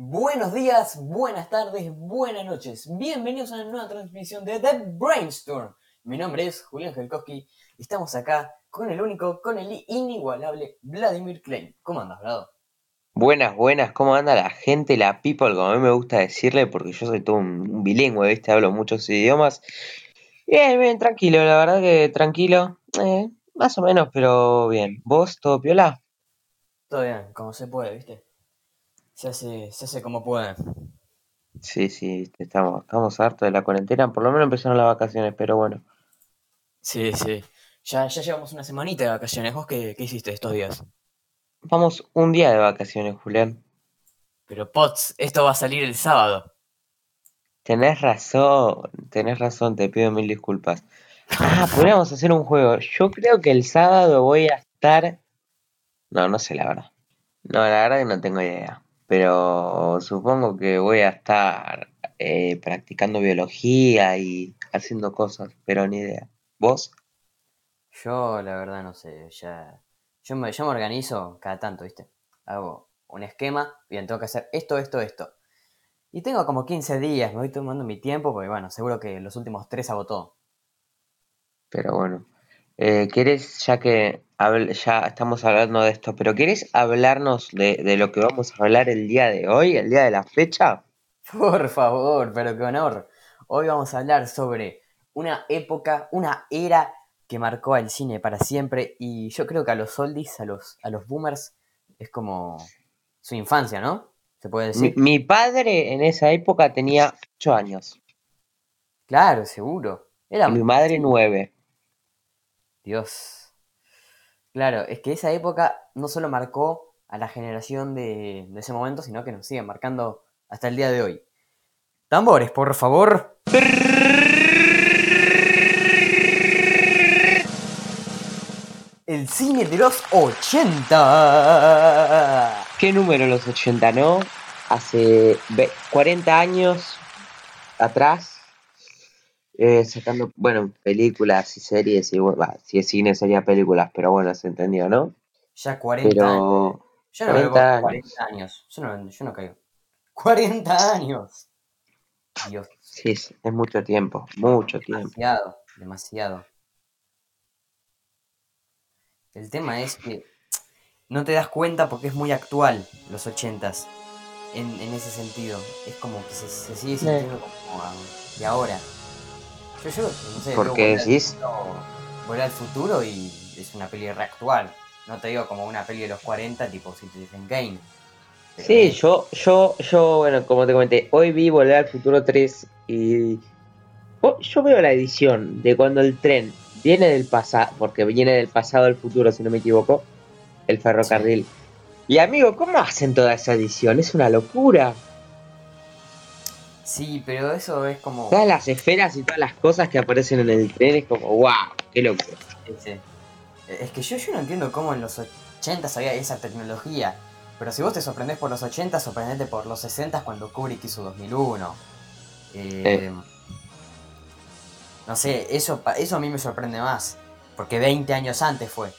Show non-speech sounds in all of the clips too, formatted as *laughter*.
Buenos días, buenas tardes, buenas noches. Bienvenidos a una nueva transmisión de The Brainstorm. Mi nombre es Julián Jelkowski y estamos acá con el único, con el inigualable Vladimir Klein. ¿Cómo andas, Vlado? Buenas, buenas, ¿cómo anda la gente, la people, como a mí me gusta decirle, porque yo soy todo un, un bilingüe, ¿viste? Hablo muchos idiomas. Bien, bien, tranquilo, la verdad que tranquilo. Eh, más o menos, pero bien. ¿Vos, todo piola? Todo bien, como se puede, ¿viste? Se hace, se hace como puede. Sí, sí, estamos, estamos hartos de la cuarentena, por lo menos empezaron las vacaciones, pero bueno. Sí, sí. Ya, ya llevamos una semanita de vacaciones. ¿Vos qué, qué hiciste estos días? Vamos un día de vacaciones, Julián. Pero Pots, esto va a salir el sábado. Tenés razón, tenés razón, te pido mil disculpas. Ah, podríamos hacer un juego. Yo creo que el sábado voy a estar... No, no sé la verdad. No, la verdad que no tengo idea. Pero supongo que voy a estar eh, practicando biología y haciendo cosas, pero ni idea. ¿Vos? Yo, la verdad, no sé. Ya, yo, me, yo me organizo cada tanto, ¿viste? Hago un esquema. Bien, tengo que hacer esto, esto, esto. Y tengo como 15 días. Me voy tomando mi tiempo porque, bueno, seguro que los últimos tres hago todo. Pero bueno. Eh, ¿querés, ya que ya estamos hablando de esto, pero querés hablarnos de, de lo que vamos a hablar el día de hoy, el día de la fecha? Por favor, pero qué honor. Hoy vamos a hablar sobre una época, una era que marcó al cine para siempre. Y yo creo que a los oldies, a los, a los boomers, es como su infancia, ¿no? Se puede decir. mi padre en esa época tenía 8 años Claro, seguro. Era y mi madre sí, 9. Dios. Claro, es que esa época no solo marcó a la generación de, de ese momento, sino que nos sigue marcando hasta el día de hoy. Tambores, por favor. El cine de los 80. ¿Qué número los 80, no? Hace ve- 40 años atrás, eh, sacando, bueno, películas y series, y bueno, va, si es cine sería películas, pero bueno, se entendió, ¿no? Ya 40 años. Yo no veo 40 con años. 40 años. Yo no, yo no caigo. 40 años. Dios, Sí, es, es mucho tiempo, mucho tiempo. demasiado, demasiado. El tema es que no te das cuenta porque es muy actual los 80s. En, en ese sentido. Es como que se, se sigue sintiendo como a- de ahora. Yo, yo, no sé, ¿Por veo qué Volver al decís? Futuro- Volver al futuro y es una peli reactual. No te digo como una peli de los 40 tipo Citizen Kane. pero Sí, yo, yo, yo, bueno, como te comenté, hoy vi Volver al Futuro 3 y oh, yo veo la edición de cuando el tren viene del pasado, porque viene del pasado al futuro, si no me equivoco, el ferrocarril. Y amigo, ¿cómo hacen toda esa edición? Es una locura. Sí, pero eso es como... Todas las esferas y todas las cosas que aparecen en el tren es como, wow, qué. Sí, sí. Es que yo, yo no entiendo cómo en los 80 había esa tecnología. Pero si vos te sorprendés por los 80, sorprendete por los 60 cuando Kubrick hizo 2001. Eh, No sé, eso, eso a mí me sorprende más. Porque 20 años antes fue.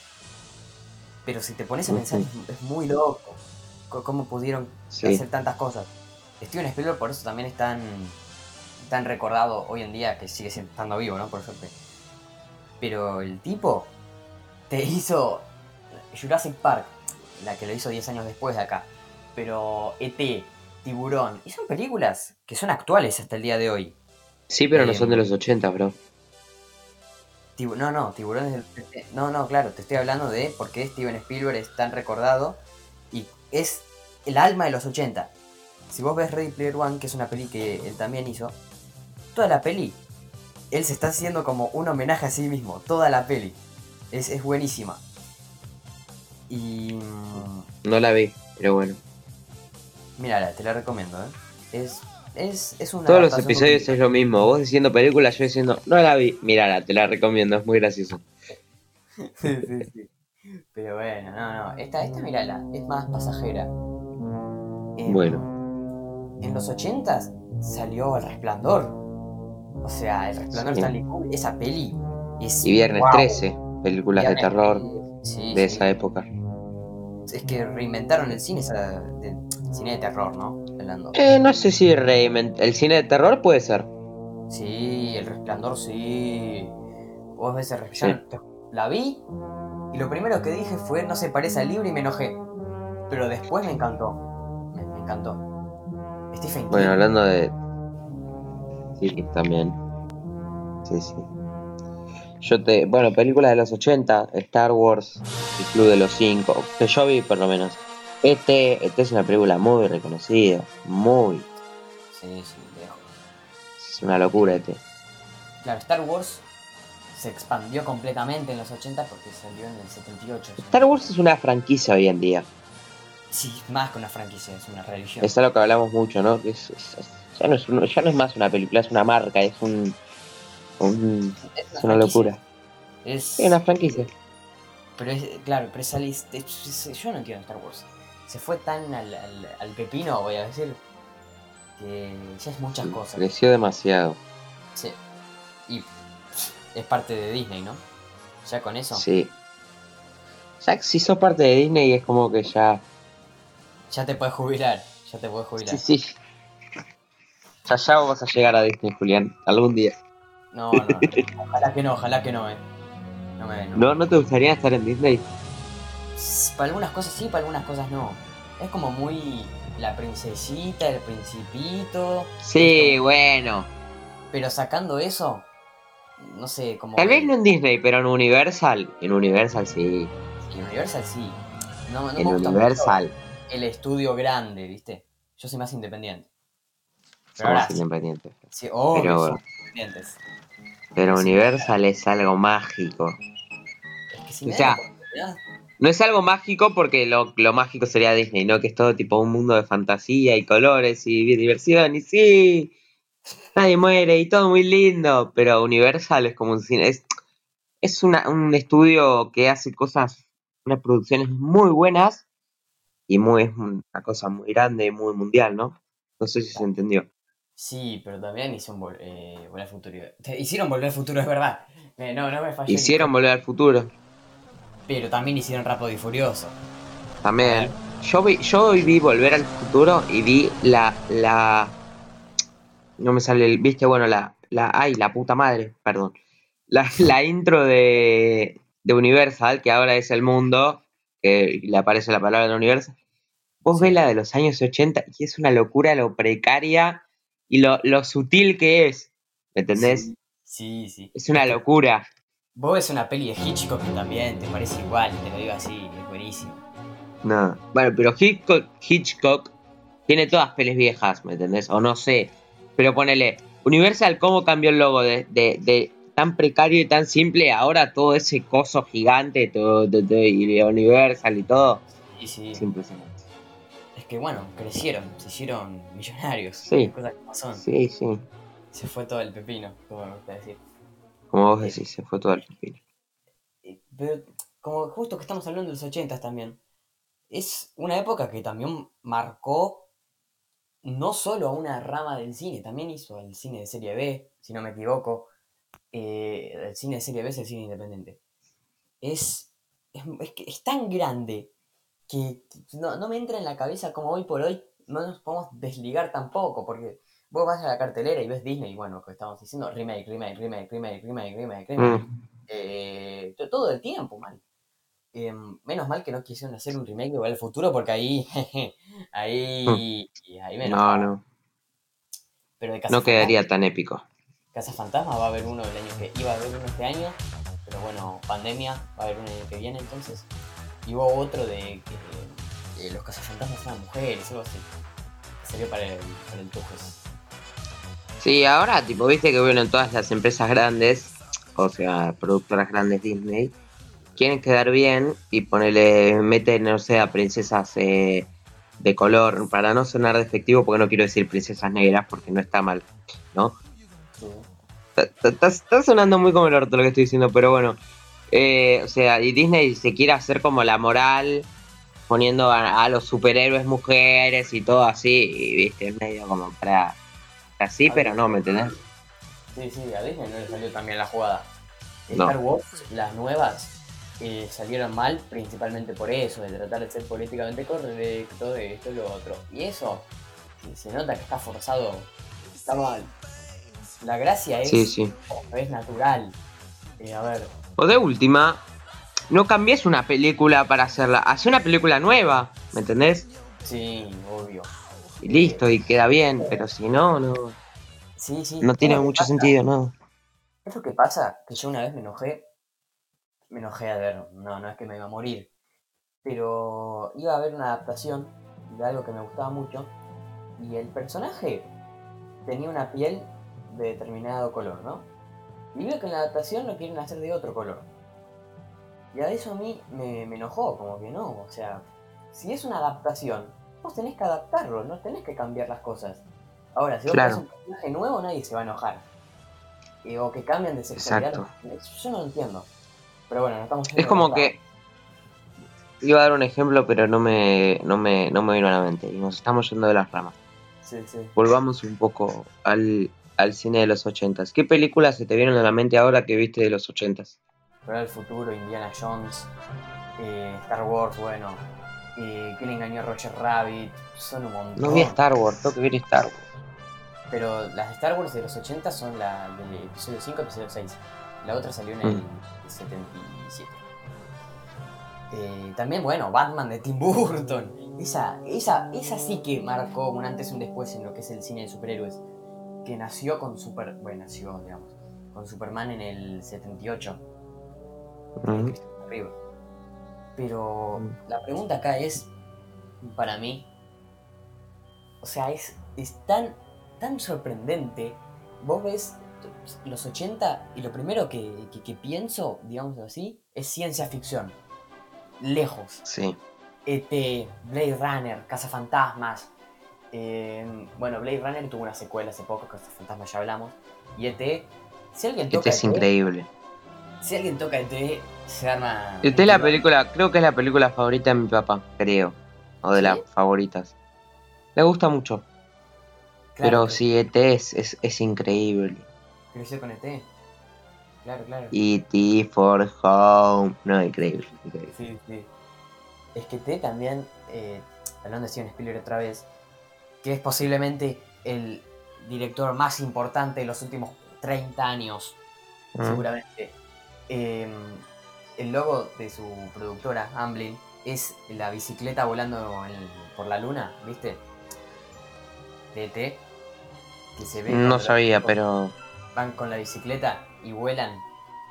Pero si te pones a pensar, es, es muy loco. co- ¿Cómo pudieron Sí. hacer tantas cosas? Steven Spielberg por eso también es tan, tan recordado hoy en día, que sigue siendo- estando vivo, ¿no? Por suerte. Pero el tipo te hizo Jurassic Park, la que lo hizo 10 años después de acá. Pero ET, Tiburón, y son películas que son actuales hasta el día de hoy. Sí, pero no Eh, son de los 80, bro. Tibu- no, no, Tiburón es del... No, no, claro, te estoy hablando de por qué Steven Spielberg es tan recordado y es el alma de los 80. Si vos ves Ready Player One, que es una peli que él también hizo, toda la peli, él se está haciendo como un homenaje a sí mismo, toda la peli. Es, es buenísima. Y... mm, No la vi, pero bueno. Mírala, te la recomiendo, ¿eh? Es, es, es una Todos los episodios es lo mismo. Vos diciendo película, yo diciendo, no la vi. Mírala, te la recomiendo, es muy gracioso. *laughs* Sí, sí, sí. Pero bueno, no, no. Esta, esta mirala, es más pasajera. Em, Bueno. En los 80 salió El Resplandor. O sea, El Resplandor Sí. Stanley Kubrick, esa peli es. Y Viernes ¡guau! 13, películas de terror 13, sí, de sí. esa época. Es que reinventaron el cine, esa- de- cine de terror, ¿no? Hablando. Eh, no sé si reinvent- el cine de terror puede ser. Sí, el resplandor sí. Vos ves el resplandor. La vi y lo primero que dije fue no se parece al libro y me enojé. Pero después me encantó. Me, me encantó. Stephen King. Bueno, hablando de. Sí, también. Sí, sí. Yo te. Bueno, películas de los 80, Star Wars, El Club de los Cinco, que yo vi por lo menos. Este, este es una película muy reconocida, muy. Sí, sí, lejos. Es una locura este. Claro, Star Wars se expandió completamente en los 80 porque salió en el 78. es Star Wars es una franquicia hoy en día. Sí, más que una franquicia, es una religión. Es algo que hablamos mucho, ¿no? Que es- es- ya, no es un- ya no es más una película, es una marca, es un. un- Es una locura. Es, una franquicia. Pero es, claro, pero yo no entiendo Star Wars. Se fue tan al, al, al pepino, voy a decir, que ya es muchas cosas. Creció demasiado. Sí. Y es parte de Disney, ¿no? Ya con eso, Sí. Ya si sos parte de Disney es como que ya. Ya te puedes jubilar. Ya te puedes jubilar. Sí, sí. Ya ya vas a llegar a Disney, Julián. Algún día. No, no, no. Ojalá que no, ojalá que no, eh. No me no. ¿No, ¿No te gustaría estar en Disney? Para algunas cosas sí, para algunas cosas no. Es como muy la princesita, el principito. Sí, bueno. Pero sacando eso, no sé, como. Tal vez no en Disney, pero en Universal. En Universal sí. En Universal sí. No, no me En gusta Universal. mucho el estudio grande, ¿viste? Yo soy más independiente. Pero Somos ahora sí. independientes. Sí, obvio, Pero somos independientes. Pero Sí. Universal es algo mágico. Es que si O sea, No es algo mágico porque lo, lo mágico sería Disney, ¿no? Que es todo tipo un mundo de fantasía y colores y diversión y sí, nadie muere y todo muy lindo, pero Universal es como un cine, es, es una- un estudio que hace cosas, unas producciones muy buenas y muy, es una cosa muy grande y muy mundial, ¿no? No sé si se entendió. Sí, pero también hicieron vol- eh, Volver al Futuro. Te- Hicieron Volver al Futuro, es verdad. Eh, no, no me falló. el Hicieron. Volver al Futuro, Pero también hicieron Rápido y Furioso. también. Yo vi, yo hoy vi Volver al Futuro y vi la, la, no me sale el, viste, bueno, la, la, ay, la puta madre, perdón. La, *laughs* la intro de, de Universal, que ahora es el mundo, que le aparece la palabra de Universal. Vos ves la de los años 80 y es una locura lo precaria y lo, lo sutil que es. ¿Me entendés? Sí, sí. sí. Es una locura. Vos ves una peli de Hitchcock que también te parece igual, te lo digo así, es buenísimo. No. Bueno, pero Hitchcock, Hitchcock tiene todas pelis viejas, ¿me entendés? O no sé. Pero ponele, Universal, ¿cómo cambió el logo de, de, de tan precario y tan simple? Ahora todo ese coso gigante, todo, de- de- y Universal y todo. Y sí, Es impresionante. es que bueno, crecieron, se hicieron millonarios. Sí. Cosas como son. Sí, sí. Se fue todo el pepino, como me gusta decir. Como vos decís, se fue todo al pepino. Eh, Pero como justo que estamos hablando de los 80 también, es una época que también marcó no solo a una rama del cine, también hizo el cine de serie B, si no me equivoco. Eh, el cine de serie B es el cine independiente. Es, es, es que es tan grande que no, no me entra en la cabeza como hoy por hoy no nos podemos desligar tampoco, porque vos vas a la cartelera y ves Disney, y bueno, lo que estamos diciendo, remake, remake, remake, remake, remake, remake, remake Mm. eh, to- todo el tiempo, mal. Eh, menos mal que no quisieron hacer un remake de Volver al Futuro porque ahí, jeje, *laughs* ahí, y ahí me No, no. Pero de No quedaría tan épico. Casa Fantasma va a haber uno el año que iba a haber uno este año, pero bueno, pandemia va a haber uno el año que viene entonces. Y hubo otro de que eh, los cazafantasmas eran mujeres, algo así. Que salió para el, para el Tujes. Sí, ahora, tipo, viste que bueno, todas las empresas grandes, o sea, productoras grandes Disney, quieren quedar bien y ponerle, meten, no sé, a princesas eh, de color, para no sonar despectivo, porque no quiero decir princesas negras, porque no está mal, ¿no? Está- sonando muy como el orto lo que estoy diciendo, pero bueno. Eh, o sea, y Disney se quiere hacer como la moral, poniendo a, a los superhéroes mujeres y todo así, y viste, es medio como para... Así, pero no, ¿me entendés? Sí, sí, a Disney no le salió tan bien la jugada. No. Star Wars, las nuevas, eh, salieron mal principalmente por eso, de tratar de ser políticamente correcto, de esto y lo otro. Y eso se nota que está forzado, está mal. La gracia es, Sí, sí. es natural. Eh, a ver, O de última, no cambies una película para hacerla. Haz una película nueva, ¿me entendés? sí, obvio. Y listo, y queda bien. Pero si no, no, Sí, sí. no tiene ¿Sabes lo que mucho pasa? sentido, ¿no? Es lo que pasa, que yo una vez me enojé, me enojé a ver, no, no es que me iba a morir, pero iba a ver una adaptación de algo que me gustaba mucho y el personaje tenía una piel de determinado color, ¿no? Y veo que en la adaptación lo quieren hacer de otro color. Y a eso a mí me, me enojó, como que no, o sea, si es una adaptación, vos tenés que adaptarlo, no tenés que cambiar las cosas. Ahora, si vos Claro. un personaje nuevo, nadie se va a enojar. O que cambian de sexualidad. Yo no lo entiendo. Pero bueno, no estamos Es como que. Iba a dar un ejemplo, pero no me, no me, no me vino a la mente. Y nos estamos yendo de las ramas. Sí, sí. Volvamos un poco al, al cine de los ochentas. ¿Qué películas se te vieron a la mente ahora que viste de los ochentas? El futuro, Indiana Jones, eh, Star Wars, bueno. Eh, ¿Quién engañó a Roger Rabbit? Son un montón. No vi Star Wars, tengo que ver Star Wars. Pero las de Star Wars de los 80 son la del episodio 5 episodio 6. La otra salió en el Mm. 77. Eh, también, bueno, Batman de Tim Burton. Esa, esa, esa sí que marcó un antes y un después en lo que es el cine de superhéroes. Que nació con Super. Bueno, nació, digamos. Con Superman en el 78. de Mm. Christopher Reeve. Pero Mm. la pregunta acá es, para mí, o sea, es, es tan, tan sorprendente. Vos ves los 80 y lo primero que, que- que pienso, digamos así, es ciencia ficción. Lejos. Sí. ET, Blade Runner, Cazafantasmas. Eh, bueno, Blade Runner tuvo una secuela hace poco, Cazafantasmas ya hablamos. Y ET, si alguien toca Este es ET, increíble. si alguien toca ET, se arma. Esta es la película, creo que es la película favorita de mi papá, creo. O de ¿Sí? las favoritas. Le gusta mucho. Claro, pero sí, ET es, es, es increíble. Creció con ET. Claro, claro. E.T. for Home. No, increíble. increíble. Sí, sí. Es que ET también, eh, hablando de Steven Spielberg otra vez, que es posiblemente el director más importante de los últimos 30 años, Mm. seguramente. Eh, el logo de su productora, Amblin, es la bicicleta volando en- por la luna, ¿viste? De ET. Que se ve No sabía, pero. van con la bicicleta y vuelan,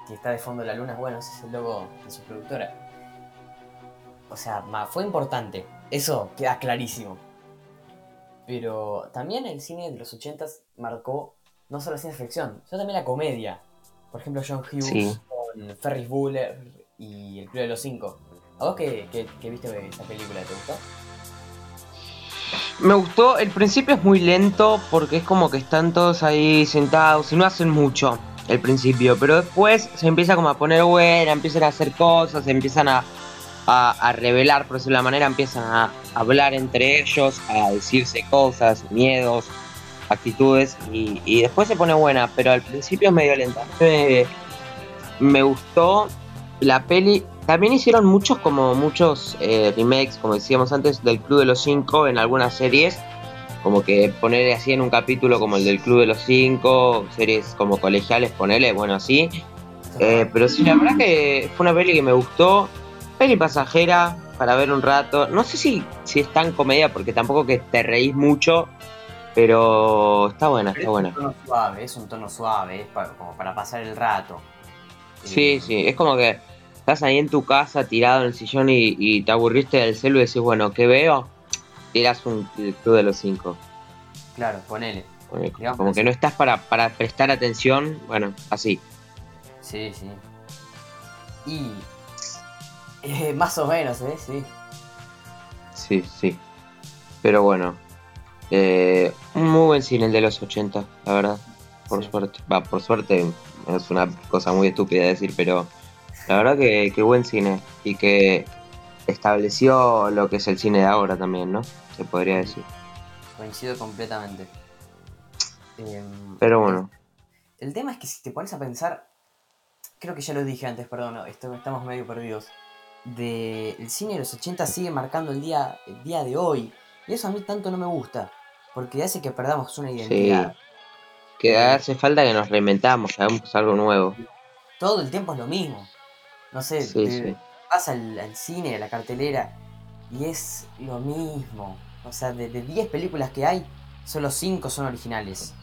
que está de fondo la luna, bueno, ese es el logo de su productora. O sea, fue importante, eso queda clarísimo. Pero también el cine de los 80s marcó no solo la ciencia ficción, sino también la comedia. Por ejemplo, John Hughes Sí. con Ferris Bueller y El Club de los Cinco. ¿A vos qué, qué- qué viste de esa película? ¿Te gustó? Me gustó, el principio es muy lento porque es como que están todos ahí sentados y no hacen mucho el principio, pero después se empieza como a poner buena, empiezan a hacer cosas, se empiezan a, a, revelar, por decirlo de la manera, empiezan a hablar entre ellos, a decirse cosas, miedos, actitudes y, y después se pone buena, pero al principio es medio lenta. Me, me gustó la peli. También hicieron muchos, como muchos eh, remakes, como decíamos antes, del Club de los Cinco en algunas series. Como que ponerle así en un capítulo como el del Club de los Cinco, series como colegiales, ponerle, bueno, así. Eh, pero sí, la verdad que fue una peli que me gustó. Peli pasajera para ver un rato. No sé si, si es tan comedia porque tampoco que te reís mucho. Pero está buena, está buena. Es un tono suave, es un tono suave, es para, como para pasar el rato. Sí, Eh, sí, es como que estás ahí en tu casa tirado en el sillón y, y te aburriste del celu y decís, bueno, ¿qué veo? Tiras un Club de los Cinco. Claro, ponele. Como- Digamos Como que no estás para, para prestar atención, bueno, así. Sí, sí. Y. eh, más o menos, ¿eh? Sí. Sí, sí. Pero bueno, eh, un muy buen cine el de los 80, la verdad. Por Sí. suerte. Va, por suerte es una cosa muy estúpida decir, pero la verdad que, que buen cine. Y que estableció lo que es el cine de ahora también, ¿no? Se podría decir. Coincido completamente. Em, Pero bueno. El tema es que si te pones a pensar, creo que ya lo dije antes, perdón, esto- estamos medio perdidos. De el cine de los 80 sigue marcando el día, el día de hoy. Y eso a mí tanto no me gusta. Porque hace que perdamos una Sí. identidad. Que hace falta que nos reinventamos, que hagamos algo nuevo. Todo el tiempo es lo mismo. No sé, Sí, te- sí. vas al, al cine, a la cartelera, y es lo mismo. O sea, de, de 10 películas que hay, solo 5 son originales.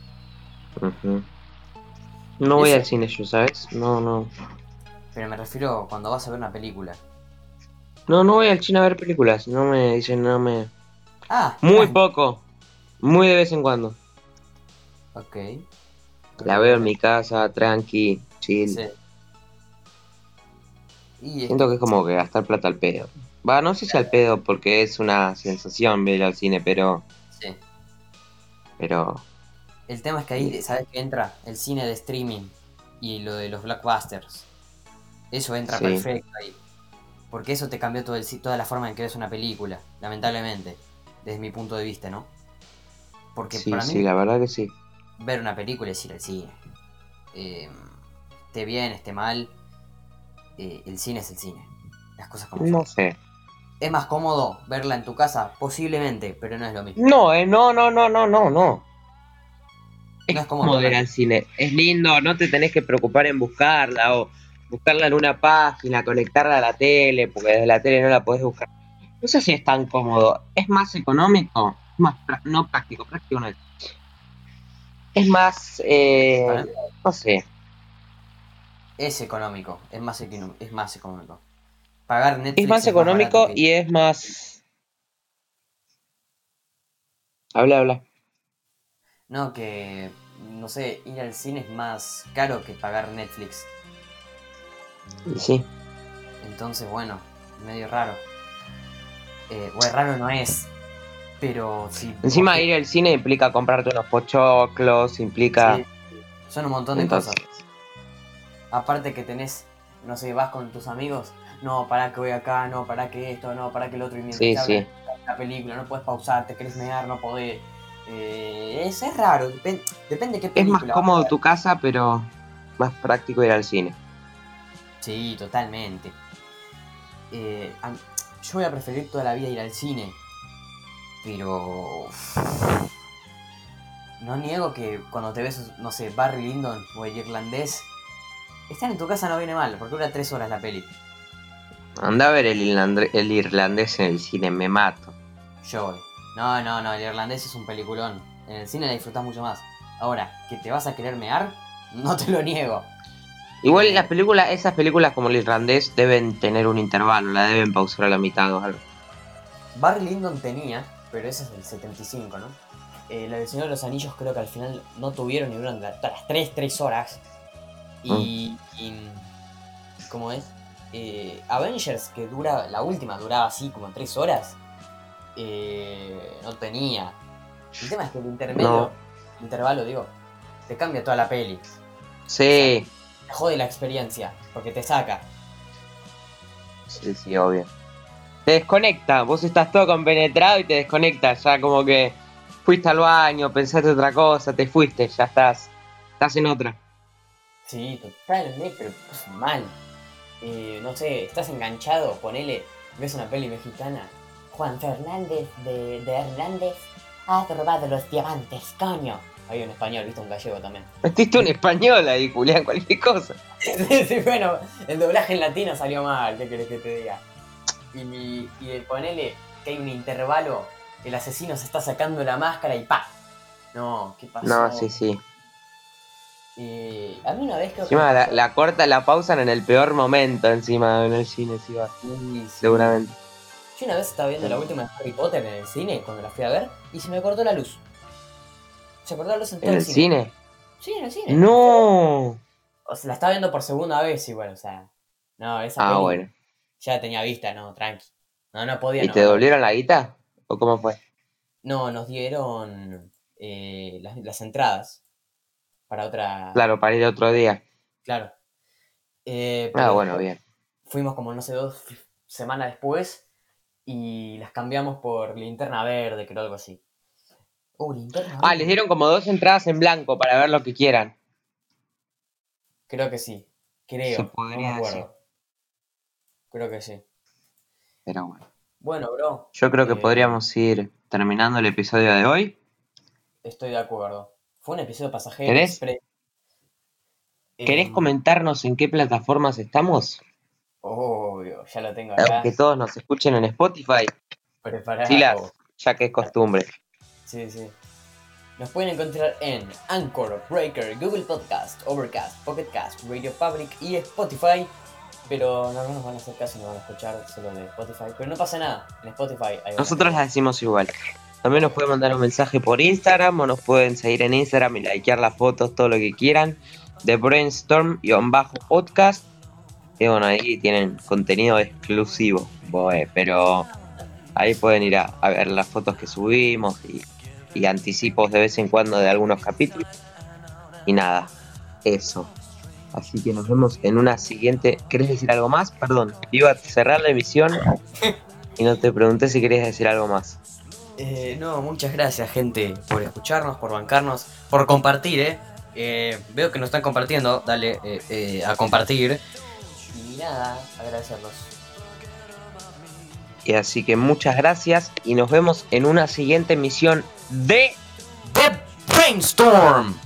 No voy Eso- al cine yo, ¿sabes? No, no. Pero me refiero cuando vas a ver una película. No, no voy al cine a ver películas. No me dicen, no me. Ah, Muy poco. Muy de vez en cuando. Ok. La veo en mi casa, tranqui, chill. Sí. Y Siento que es como que gastar plata al pedo. Va, no sé si al pedo porque es una sensación ver al cine, pero. sí. Pero. El tema es que ahí, ¿sabes qué entra? El cine de streaming y lo de los blockbusters. Eso entra Sí. perfecto ahí. Porque eso te cambió todo el, toda la forma en que ves una película, lamentablemente, desde mi punto de vista, ¿no? Porque Sí, para mí sí, la verdad que sí. ver una película es ir al cine. Eh, esté bien, esté mal, eh, el cine es el cine. Las cosas como No son. sé. ¿Es más cómodo verla en tu casa? Posiblemente, pero no es lo mismo. No, eh, no, no, no, no, no, no. No es cómodo ir al cine. Es lindo, no te tenés que preocupar en buscarla o buscarla en una página, conectarla a la tele, porque desde la tele no la podés buscar. No sé si es tan cómodo. Es más económico, es más no práctico, práctico no es. Es más, eh, no sé. Es económico, es más, es más económico. Pagar Netflix Es más económico y es más. Habla, habla. No, que, no sé, ir al cine es más caro que pagar Netflix. Y Sí. Entonces, bueno, medio raro. Eh, bueno, raro no es, pero sí. Encima porque- ir al cine implica comprarte unos pochoclos, implica. sí, son un montón de Entonces, cosas. Aparte que tenés, no sé, vas con tus amigos, no, para que voy acá, no, para que esto, no, para que el otro, y mientras Sí, sí. de la película, no puedes pausar, te querés mear, no podés. Eh, es, es raro, depen- depende qué Es película. más vas a cómodo tu casa, pero más práctico ir al cine. Sí, totalmente. Eh, yo voy a preferir toda la vida ir al cine, pero no niego que cuando te ves, no sé, Barry Lyndon o el irlandés, estar en tu casa no viene mal, porque dura tres horas la peli. Anda a ver el, el irlandés en el cine, me mato. Yo voy. No, no, no, el irlandés es un peliculón. En el cine la disfrutás mucho más. Ahora, que te vas a querer mear, no te lo niego. Igual las películas, esas películas como el irlandés deben tener un intervalo, la deben pausar a la mitad o algo. Barry Lyndon tenía, pero ese es del 75, ¿no? Eh, la del Señor de los Anillos creo que al final no tuvieron ni duran hasta las 3, 3 horas. Y, y- ¿Cómo es? Eh, Avengers, que dura, la última duraba así como 3 horas, eh, no tenía. El tema es que el intermedio, No. intervalo, digo, te cambia toda la peli. Sí, jode la experiencia, porque te saca. sí, sí, obvio. Te desconecta, vos estás todo compenetrado y te desconecta, ya como que fuiste al baño, pensaste otra cosa, te fuiste, ya estás, estás en otra. Sí, totalmente, pero es mal. No sé, estás enganchado, ponele, ves una peli mexicana. Juan Fernández de, de Hernández ha robado los diamantes, coño. Hay un español, viste, un gallego también. *laughs* Metiste un español ahí, Julián, cualquier cosa. sí, sí, bueno, el doblaje en latino salió mal, ¿qué querés que te diga? Y, y el ponele que hay un intervalo, el asesino se está sacando la máscara y ¡pa! No, ¿qué pasó? No, sí, sí. Eh, a mí una vez creo Encima que... la, la corta, la pausan en el peor momento encima en el cine, sí va, Sí, sí. seguramente. Yo una vez estaba viendo la última de Harry Potter en el cine, cuando la fui a ver, y se me cortó la luz. Se cortó la luz en todo ¿En el el cine. cine? Sí, en el cine. No. O sea, la estaba viendo por segunda vez igual, o sea. No, esa Ah, peli bueno. ya tenía vista, no, tranqui. No, no podía. ¿Y no. te devolvieron la guita? ¿O cómo fue? No, nos dieron eh, las, las entradas para otra. Claro, para ir otro día. Claro. Eh, Ah, bueno, bien. Fuimos como, no sé, dos semanas después y las cambiamos por linterna verde, creo, algo así. Uh, linterna Ah, verde. les dieron como dos entradas en blanco para ver lo que quieran. Creo que sí. Creo. Se no podría me acuerdo. Creo que sí. Pero bueno. Bueno, bro. Yo creo que Eh, podríamos ir terminando el episodio de hoy. Estoy de acuerdo. Fue un episodio pasajero. ¿Querés? express. ¿Querés Em, comentarnos en qué plataformas estamos? Obvio, ya lo tengo acá. Que todos nos escuchen en Spotify. Preparado. Silas, ya que es costumbre. Sí, sí. Nos pueden encontrar en Anchor, Breaker, Google Podcast, Overcast, Pocket Cast, Radio Public y Spotify. Pero no, no nos van a hacer caso, no van a escuchar solo de Spotify. Pero no pasa nada, en Spotify hay Nosotros la decimos igual. También nos pueden mandar un mensaje por Instagram o nos pueden seguir en Instagram y likear las fotos, todo lo que quieran. De Brainstorm-podcast. Y bueno, ahí tienen contenido exclusivo. Pero ahí pueden ir a, a ver las fotos que subimos y, y anticipos de vez en cuando de algunos capítulos. Y nada, eso. Así que nos vemos en una siguiente. ¿Querés decir algo más? Perdón, iba a cerrar la emisión y no te pregunté si querías decir algo más. Eh, no, muchas gracias, gente, por escucharnos, por bancarnos, por compartir, ¿eh? Eh, veo que nos están compartiendo, dale eh, eh, a compartir. Y nada, agradecerlos. Y así que muchas gracias y nos vemos en una siguiente emisión de The Brainstorm.